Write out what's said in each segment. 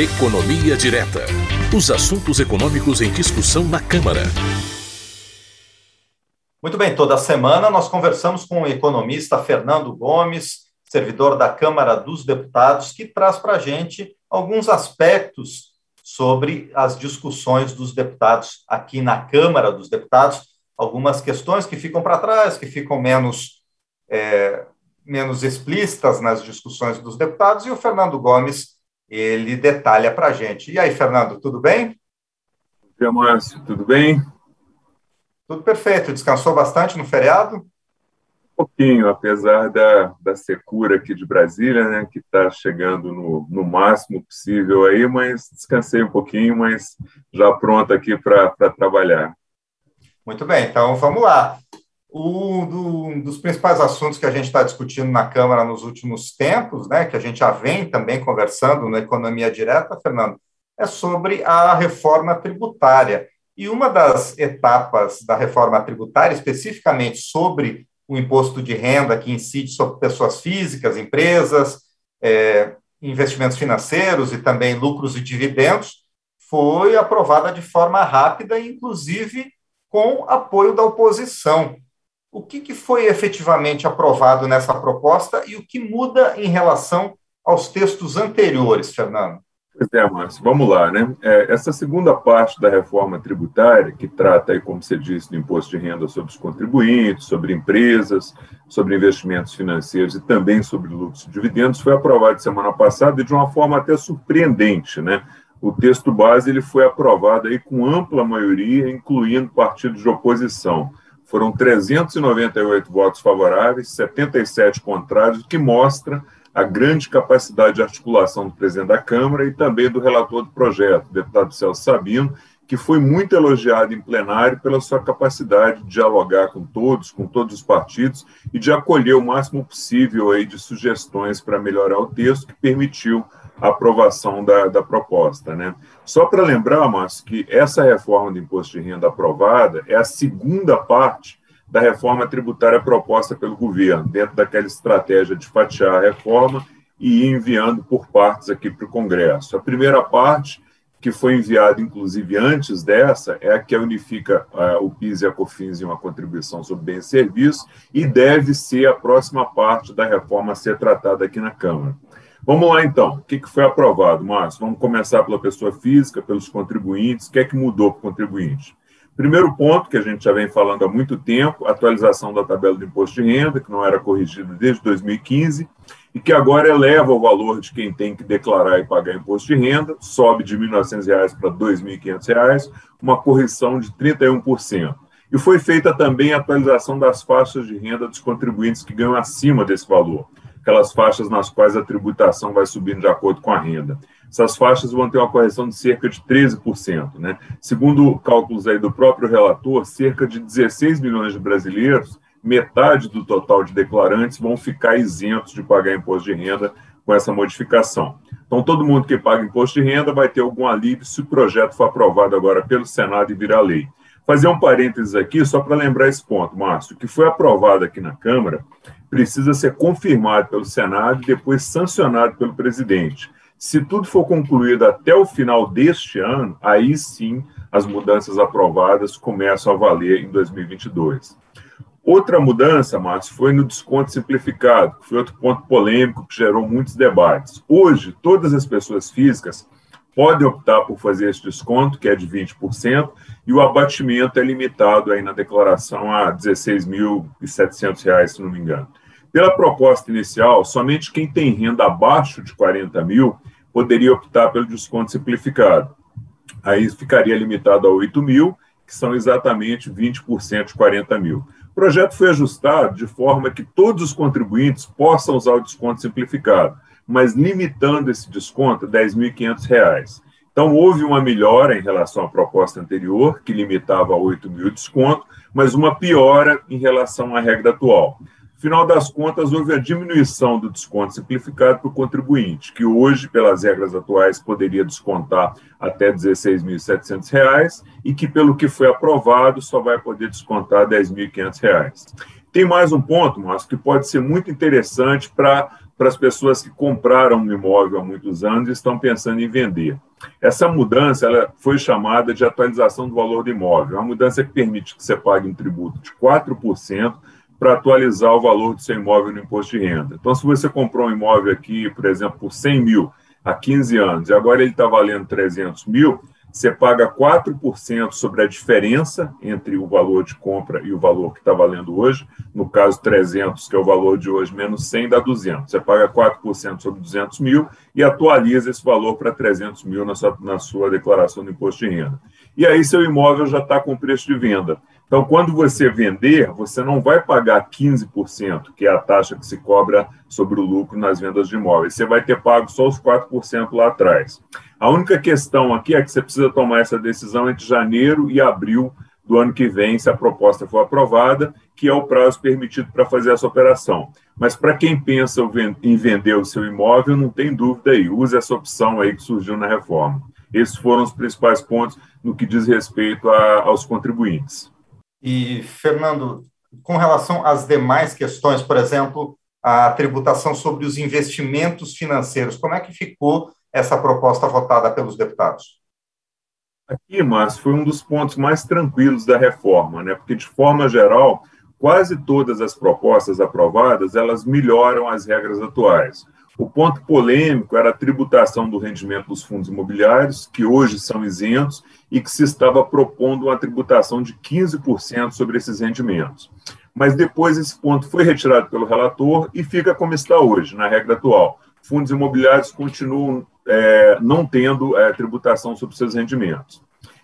Economia Direta. Os assuntos econômicos em discussão na Câmara. Muito bem, toda semana nós conversamos com o economista Fernando Gomes, servidor da Câmara dos Deputados, que traz para a gente alguns aspectos sobre as discussões dos deputados aqui na Câmara dos Deputados, algumas questões que ficam para trás, que ficam menos, é, menos explícitas nas discussões dos deputados, e o Fernando Gomes ele detalha para a gente. E aí, Fernando, tudo bem? Bom dia, Márcio, tudo bem? Tudo perfeito. Descansou bastante no feriado? Um pouquinho, apesar da, da secura aqui de Brasília, né, que está chegando no, no máximo possível aí, mas descansei um pouquinho, mas já pronto aqui para trabalhar. Muito bem, então vamos lá. Um do, dos principais assuntos que a gente está discutindo na Câmara nos últimos tempos, né, que a gente já vem também conversando na Economia Direta, Fernando, é sobre a reforma tributária. E uma das etapas da reforma tributária, especificamente sobre o imposto de renda que incide sobre pessoas físicas, empresas, é, investimentos financeiros e também lucros e dividendos, foi aprovada de forma rápida, inclusive com apoio da oposição. O que, que foi efetivamente aprovado nessa proposta e o que muda em relação aos textos anteriores, Fernando? Pois é, Márcio, vamos lá, né? É, essa segunda parte da reforma tributária, que trata, aí, como você disse, do imposto de renda sobre os contribuintes, sobre empresas, sobre investimentos financeiros e também sobre lucros e dividendos, foi aprovada semana passada e de uma forma até surpreendente, né? O texto base ele foi aprovado aí com ampla maioria, incluindo partidos de oposição. Foram 398 votos favoráveis, 77 contrários, o que mostra a grande capacidade de articulação do presidente da Câmara e também do relator do projeto, deputado Celso Sabino, que foi muito elogiado em plenário pela sua capacidade de dialogar com todos, com todos os partidos e de acolher o máximo possível aí de sugestões para melhorar o texto que permitiu a aprovação da, da proposta. Né? Só para lembrar, Márcio, que essa reforma do imposto de renda aprovada é a segunda parte da reforma tributária proposta pelo governo, dentro daquela estratégia de fatiar a reforma e ir enviando por partes aqui para o Congresso. A primeira parte, que foi enviada inclusive antes dessa, é a que unifica uh, o PIS e a COFINS em uma contribuição sobre bens e serviços e deve ser a próxima parte da reforma a ser tratada aqui na Câmara. Vamos lá, então. O que foi aprovado, Márcio? Vamos começar pela pessoa física, pelos contribuintes. O que é que mudou para o contribuinte? Primeiro ponto, que a gente já vem falando há muito tempo, atualização da tabela do imposto de renda, que não era corrigida desde 2015, e que agora eleva o valor de quem tem que declarar e pagar imposto de renda, sobe de R$ 1.900 para R$ 2.500, uma correção de 31%. E foi feita também a atualização das faixas de renda dos contribuintes que ganham acima desse valor aquelas faixas nas quais a tributação vai subindo de acordo com a renda. Essas faixas vão ter uma correção de cerca de 13%. Né? Segundo cálculos aí do próprio relator, cerca de 16 milhões de brasileiros, metade do total de declarantes, vão ficar isentos de pagar imposto de renda com essa modificação. Então, todo mundo que paga imposto de renda vai ter algum alívio se o projeto for aprovado agora pelo Senado e virar lei. Fazer um parênteses aqui, só para lembrar esse ponto, Márcio, que foi aprovado aqui na Câmara precisa ser confirmado pelo Senado e depois sancionado pelo presidente. Se tudo for concluído até o final deste ano, aí sim as mudanças aprovadas começam a valer em 2022. Outra mudança, Márcio, foi no desconto simplificado, que foi outro ponto polêmico que gerou muitos debates. Hoje, todas as pessoas físicas podem optar por fazer esse desconto, que é de 20%, e o abatimento é limitado aí na declaração a R$ 16.700, se não me engano. Pela proposta inicial, somente quem tem renda abaixo de 40 mil poderia optar pelo desconto simplificado. Aí ficaria limitado a 8 mil, que são exatamente 20% de 40 mil. O projeto foi ajustado de forma que todos os contribuintes possam usar o desconto simplificado, mas limitando esse desconto a R$ 10.500. Então, houve uma melhora em relação à proposta anterior, que limitava a 8 mil desconto, mas uma piora em relação à regra atual. Final das contas, houve a diminuição do desconto simplificado para o contribuinte, que hoje, pelas regras atuais, poderia descontar até R$ 16.700 e que, pelo que foi aprovado, só vai poder descontar R$ 10.500. Tem mais um ponto, Márcio, que pode ser muito interessante para para as pessoas que compraram um imóvel há muitos anos e estão pensando em vender. Essa mudança ela foi chamada de atualização do valor do imóvel. É uma mudança que permite que você pague um tributo de 4% para atualizar o valor do seu imóvel no imposto de renda. Então, se você comprou um imóvel aqui, por exemplo, por 100 mil há 15 anos e agora ele está valendo 300 mil, você paga 4% sobre a diferença entre o valor de compra e o valor que está valendo hoje. No caso, 300, que é o valor de hoje, menos 100 dá 200. Você paga 4% sobre 200 mil e atualiza esse valor para 300 mil na sua, na sua declaração do imposto de renda. E aí, seu imóvel já está com preço de venda. Então, quando você vender, você não vai pagar 15%, que é a taxa que se cobra sobre o lucro nas vendas de imóveis. Você vai ter pago só os 4% lá atrás. A única questão aqui é que você precisa tomar essa decisão entre janeiro e abril do ano que vem, se a proposta for aprovada, que é o prazo permitido para fazer essa operação. Mas para quem pensa em vender o seu imóvel, não tem dúvida aí, use essa opção aí que surgiu na reforma. Esses foram os principais pontos no que diz respeito a, aos contribuintes. E, Fernando, com relação às demais questões, por exemplo, a tributação sobre os investimentos financeiros, como é que ficou essa proposta votada pelos deputados? Aqui, Márcio, foi um dos pontos mais tranquilos da reforma, né? porque, de forma geral, quase todas as propostas aprovadas, elas melhoram as regras atuais. O ponto polêmico era a tributação do rendimento dos fundos imobiliários, que hoje são isentos, e que se estava propondo uma tributação de 15% sobre esses rendimentos. Mas depois esse ponto foi retirado pelo relator e fica como está hoje, na regra atual. Fundos imobiliários continuam é, não tendo é, tributação sobre seus rendimentos.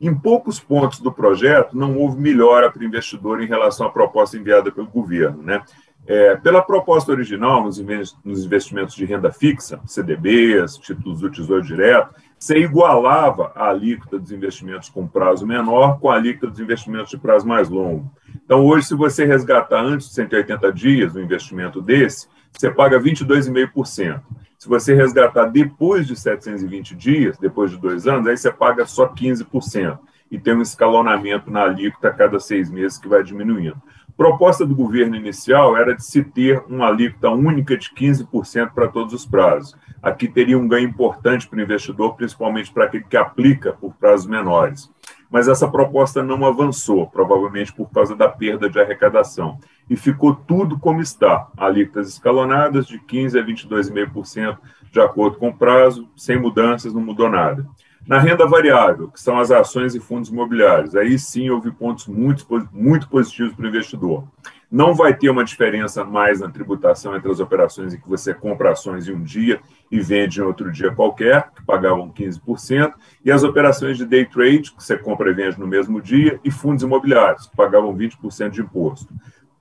Em poucos pontos do projeto, não houve melhora para o investidor em relação à proposta enviada pelo governo. Né? É, pela proposta original, nos investimentos de renda fixa, CDBs, títulos do Tesouro Direto, você igualava a alíquota dos investimentos com prazo menor com a alíquota dos investimentos de prazo mais longo. Então, hoje, se você resgatar antes de 180 dias um investimento desse, você paga 22,5%. Se você resgatar depois de 720 dias, depois de dois anos, aí você paga só 15%. E tem um escalonamento na alíquota a cada seis meses que vai diminuindo proposta do governo inicial era de se ter uma alíquota única de 15% para todos os prazos. Aqui teria um ganho importante para o investidor, principalmente para aquele que aplica por prazos menores. Mas essa proposta não avançou, provavelmente por causa da perda de arrecadação. E ficou tudo como está: alíquotas escalonadas de 15% a 22,5%, de acordo com o prazo, sem mudanças, não mudou nada. Na renda variável, que são as ações e fundos imobiliários, aí sim houve pontos muito, muito positivos para o investidor. Não vai ter uma diferença mais na tributação entre as operações em que você compra ações em um dia e vende em outro dia qualquer, que pagavam 15%, e as operações de day trade, que você compra e vende no mesmo dia, e fundos imobiliários, que pagavam 20% de imposto.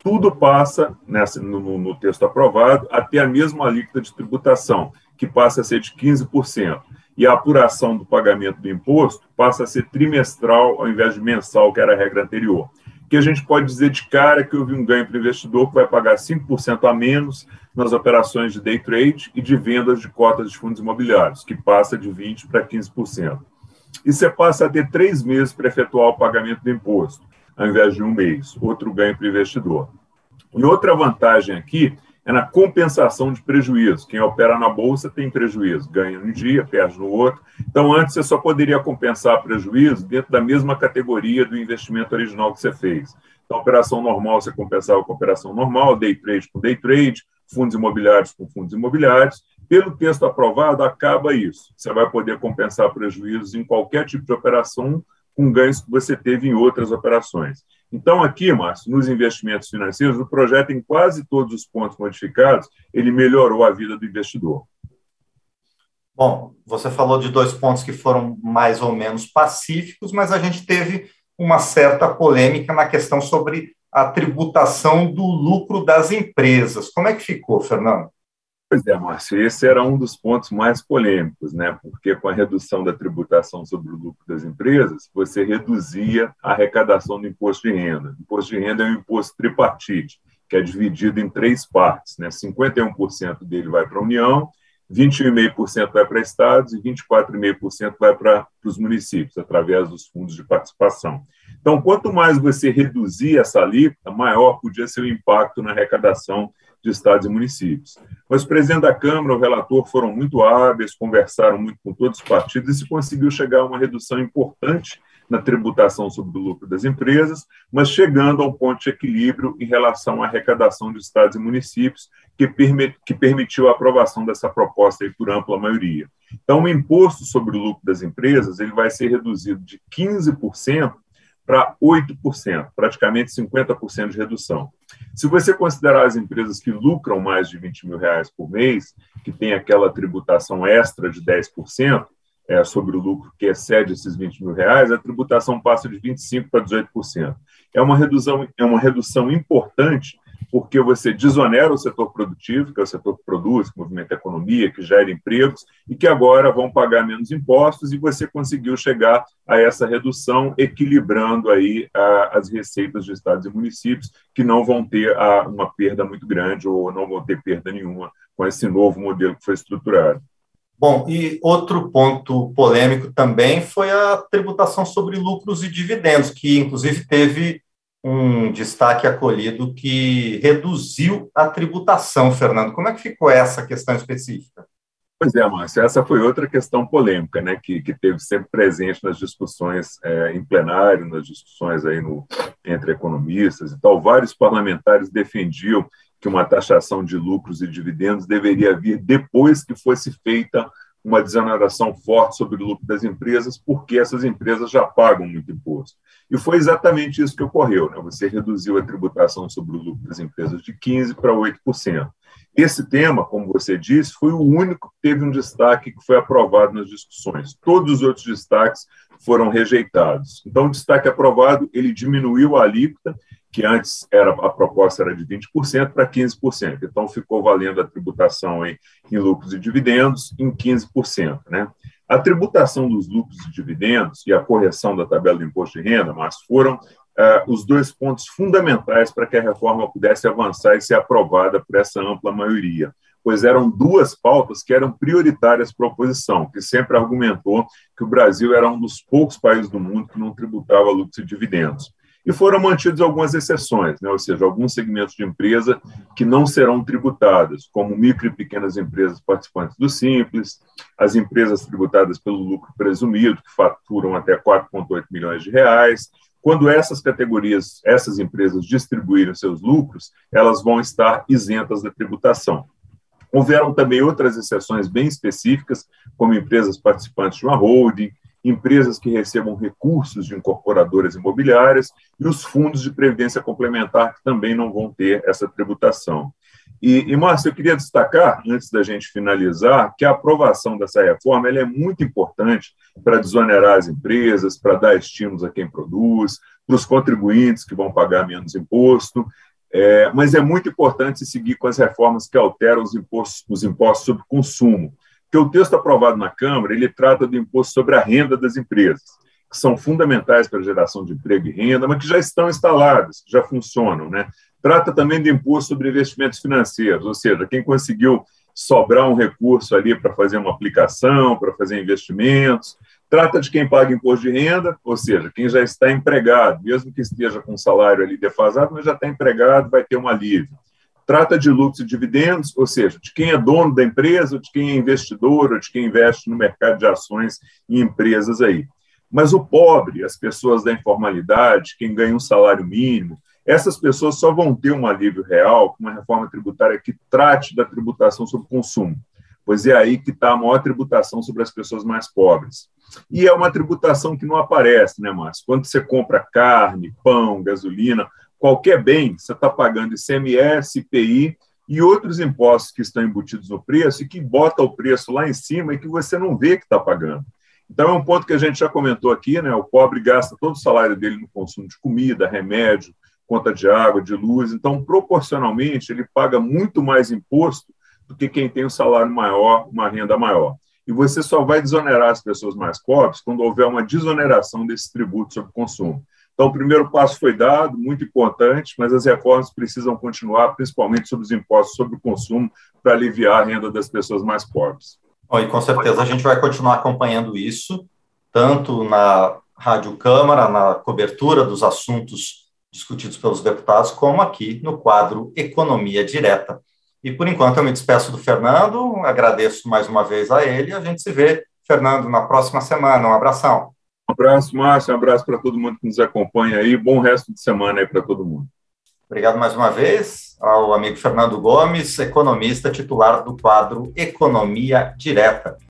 Tudo passa, nessa, no, no texto aprovado, até a mesma alíquota de tributação, que passa a ser de 15% e a apuração do pagamento do imposto passa a ser trimestral ao invés de mensal, que era a regra anterior. Que a gente pode dizer de cara que houve um ganho para o investidor que vai pagar 5% a menos nas operações de day trade e de vendas de cotas de fundos imobiliários, que passa de 20% para 15%. E você passa a ter três meses para efetuar o pagamento do imposto, ao invés de um mês, outro ganho para o investidor. E outra vantagem aqui é na compensação de prejuízo. Quem opera na bolsa tem prejuízo, ganha um dia, perde no outro. Então, antes você só poderia compensar prejuízo dentro da mesma categoria do investimento original que você fez. Então, operação normal você compensava com operação normal, day trade com day trade, fundos imobiliários com fundos imobiliários. Pelo texto aprovado, acaba isso. Você vai poder compensar prejuízos em qualquer tipo de operação com ganhos que você teve em outras operações. Então, aqui, Márcio, nos investimentos financeiros, o projeto, em quase todos os pontos modificados, ele melhorou a vida do investidor. Bom, você falou de dois pontos que foram mais ou menos pacíficos, mas a gente teve uma certa polêmica na questão sobre a tributação do lucro das empresas. Como é que ficou, Fernando? Pois é, Márcio, esse era um dos pontos mais polêmicos, né? porque com a redução da tributação sobre o lucro das empresas, você reduzia a arrecadação do imposto de renda. O imposto de renda é um imposto tripartite, que é dividido em três partes. Né? 51% dele vai para a União, 21,5% vai para estados e 24,5% vai para os municípios, através dos fundos de participação. Então, quanto mais você reduzir essa alíquota, maior podia ser o impacto na arrecadação de estados e municípios. Mas o presidente da Câmara, o relator foram muito hábeis, conversaram muito com todos os partidos e se conseguiu chegar a uma redução importante na tributação sobre o lucro das empresas, mas chegando a um ponto de equilíbrio em relação à arrecadação de estados e municípios, que, permit, que permitiu a aprovação dessa proposta por ampla maioria. Então, o imposto sobre o lucro das empresas ele vai ser reduzido de 15% para 8%, praticamente 50% de redução. Se você considerar as empresas que lucram mais de 20 mil reais por mês, que tem aquela tributação extra de 10%, é, sobre o lucro que excede esses 20 mil reais, a tributação passa de 25% para 18%. É uma redução, é uma redução importante porque você desonera o setor produtivo, que é o setor que produz, que movimenta a economia, que gera empregos, e que agora vão pagar menos impostos, e você conseguiu chegar a essa redução, equilibrando aí a, as receitas de estados e municípios, que não vão ter a, uma perda muito grande ou não vão ter perda nenhuma com esse novo modelo que foi estruturado. Bom, e outro ponto polêmico também foi a tributação sobre lucros e dividendos, que inclusive teve um destaque acolhido que reduziu a tributação, Fernando. Como é que ficou essa questão específica? Pois é, Márcio, essa foi outra questão polêmica, né, que, que teve sempre presente nas discussões é, em plenário, nas discussões aí no, entre economistas e tal. Vários parlamentares defendiam que uma taxação de lucros e dividendos deveria vir depois que fosse feita uma desoneração forte sobre o lucro das empresas, porque essas empresas já pagam muito imposto. E foi exatamente isso que ocorreu. Né? Você reduziu a tributação sobre o lucro das empresas de 15% para 8%. Esse tema, como você disse, foi o único que teve um destaque que foi aprovado nas discussões. Todos os outros destaques foram rejeitados. Então, o destaque aprovado, ele diminuiu a alíquota que antes era a proposta era de 20% para 15%. Então, ficou valendo a tributação em, em lucros e dividendos em 15%. Né? A tributação dos lucros e dividendos e a correção da tabela do imposto de renda, mas foram os dois pontos fundamentais para que a reforma pudesse avançar e ser aprovada por essa ampla maioria pois eram duas pautas que eram prioritárias para a oposição, que sempre argumentou que o Brasil era um dos poucos países do mundo que não tributava lucros e dividendos e foram mantidas algumas exceções, né? ou seja, alguns segmentos de empresa que não serão tributadas, como micro e pequenas empresas participantes do Simples, as empresas tributadas pelo lucro presumido, que faturam até 4,8 milhões de reais. Quando essas categorias, essas empresas distribuírem seus lucros, elas vão estar isentas da tributação. Houveram também outras exceções bem específicas, como empresas participantes de uma holding, empresas que recebam recursos de incorporadoras imobiliárias e os fundos de previdência complementar, que também não vão ter essa tributação. E, e Márcio, eu queria destacar, antes da gente finalizar, que a aprovação dessa reforma é muito importante para desonerar as empresas, para dar estímulos a quem produz, para os contribuintes que vão pagar menos imposto, é, mas é muito importante seguir com as reformas que alteram os impostos, os impostos sobre consumo, que o texto aprovado na Câmara ele trata do imposto sobre a renda das empresas, que são fundamentais para a geração de emprego e renda, mas que já estão instaladas, já funcionam. Né? Trata também do imposto sobre investimentos financeiros, ou seja, quem conseguiu sobrar um recurso ali para fazer uma aplicação, para fazer investimentos. Trata de quem paga imposto de renda, ou seja, quem já está empregado, mesmo que esteja com salário ali defasado, mas já está empregado, vai ter um alívio trata de lucros e dividendos, ou seja, de quem é dono da empresa, de quem é investidor, ou de quem investe no mercado de ações em empresas aí. Mas o pobre, as pessoas da informalidade, quem ganha um salário mínimo, essas pessoas só vão ter um alívio real com uma reforma tributária que trate da tributação sobre consumo, pois é aí que está a maior tributação sobre as pessoas mais pobres. E é uma tributação que não aparece, né, Márcio? Quando você compra carne, pão, gasolina, qualquer bem, você está pagando ICMS, IPI e outros impostos que estão embutidos no preço e que bota o preço lá em cima e que você não vê que está pagando. Então, é um ponto que a gente já comentou aqui, né? O pobre gasta todo o salário dele no consumo de comida, remédio, conta de água, de luz. Então, proporcionalmente, ele paga muito mais imposto do que quem tem um salário maior, uma renda maior. E você só vai desonerar as pessoas mais pobres quando houver uma desoneração desse tributo sobre consumo. Então, o primeiro passo foi dado, muito importante, mas as reformas precisam continuar, principalmente sobre os impostos sobre o consumo, para aliviar a renda das pessoas mais pobres. Bom, e com certeza a gente vai continuar acompanhando isso, tanto na Rádio Câmara, na cobertura dos assuntos discutidos pelos deputados, como aqui no quadro Economia Direta. E por enquanto eu me despeço do Fernando, agradeço mais uma vez a ele, e a gente se vê, Fernando, na próxima semana. Um abração. Um abraço, Márcio, um abraço para todo mundo que nos acompanha aí, bom resto de semana aí para todo mundo. Obrigado mais uma vez ao amigo Fernando Gomes, economista titular do quadro Economia Direta.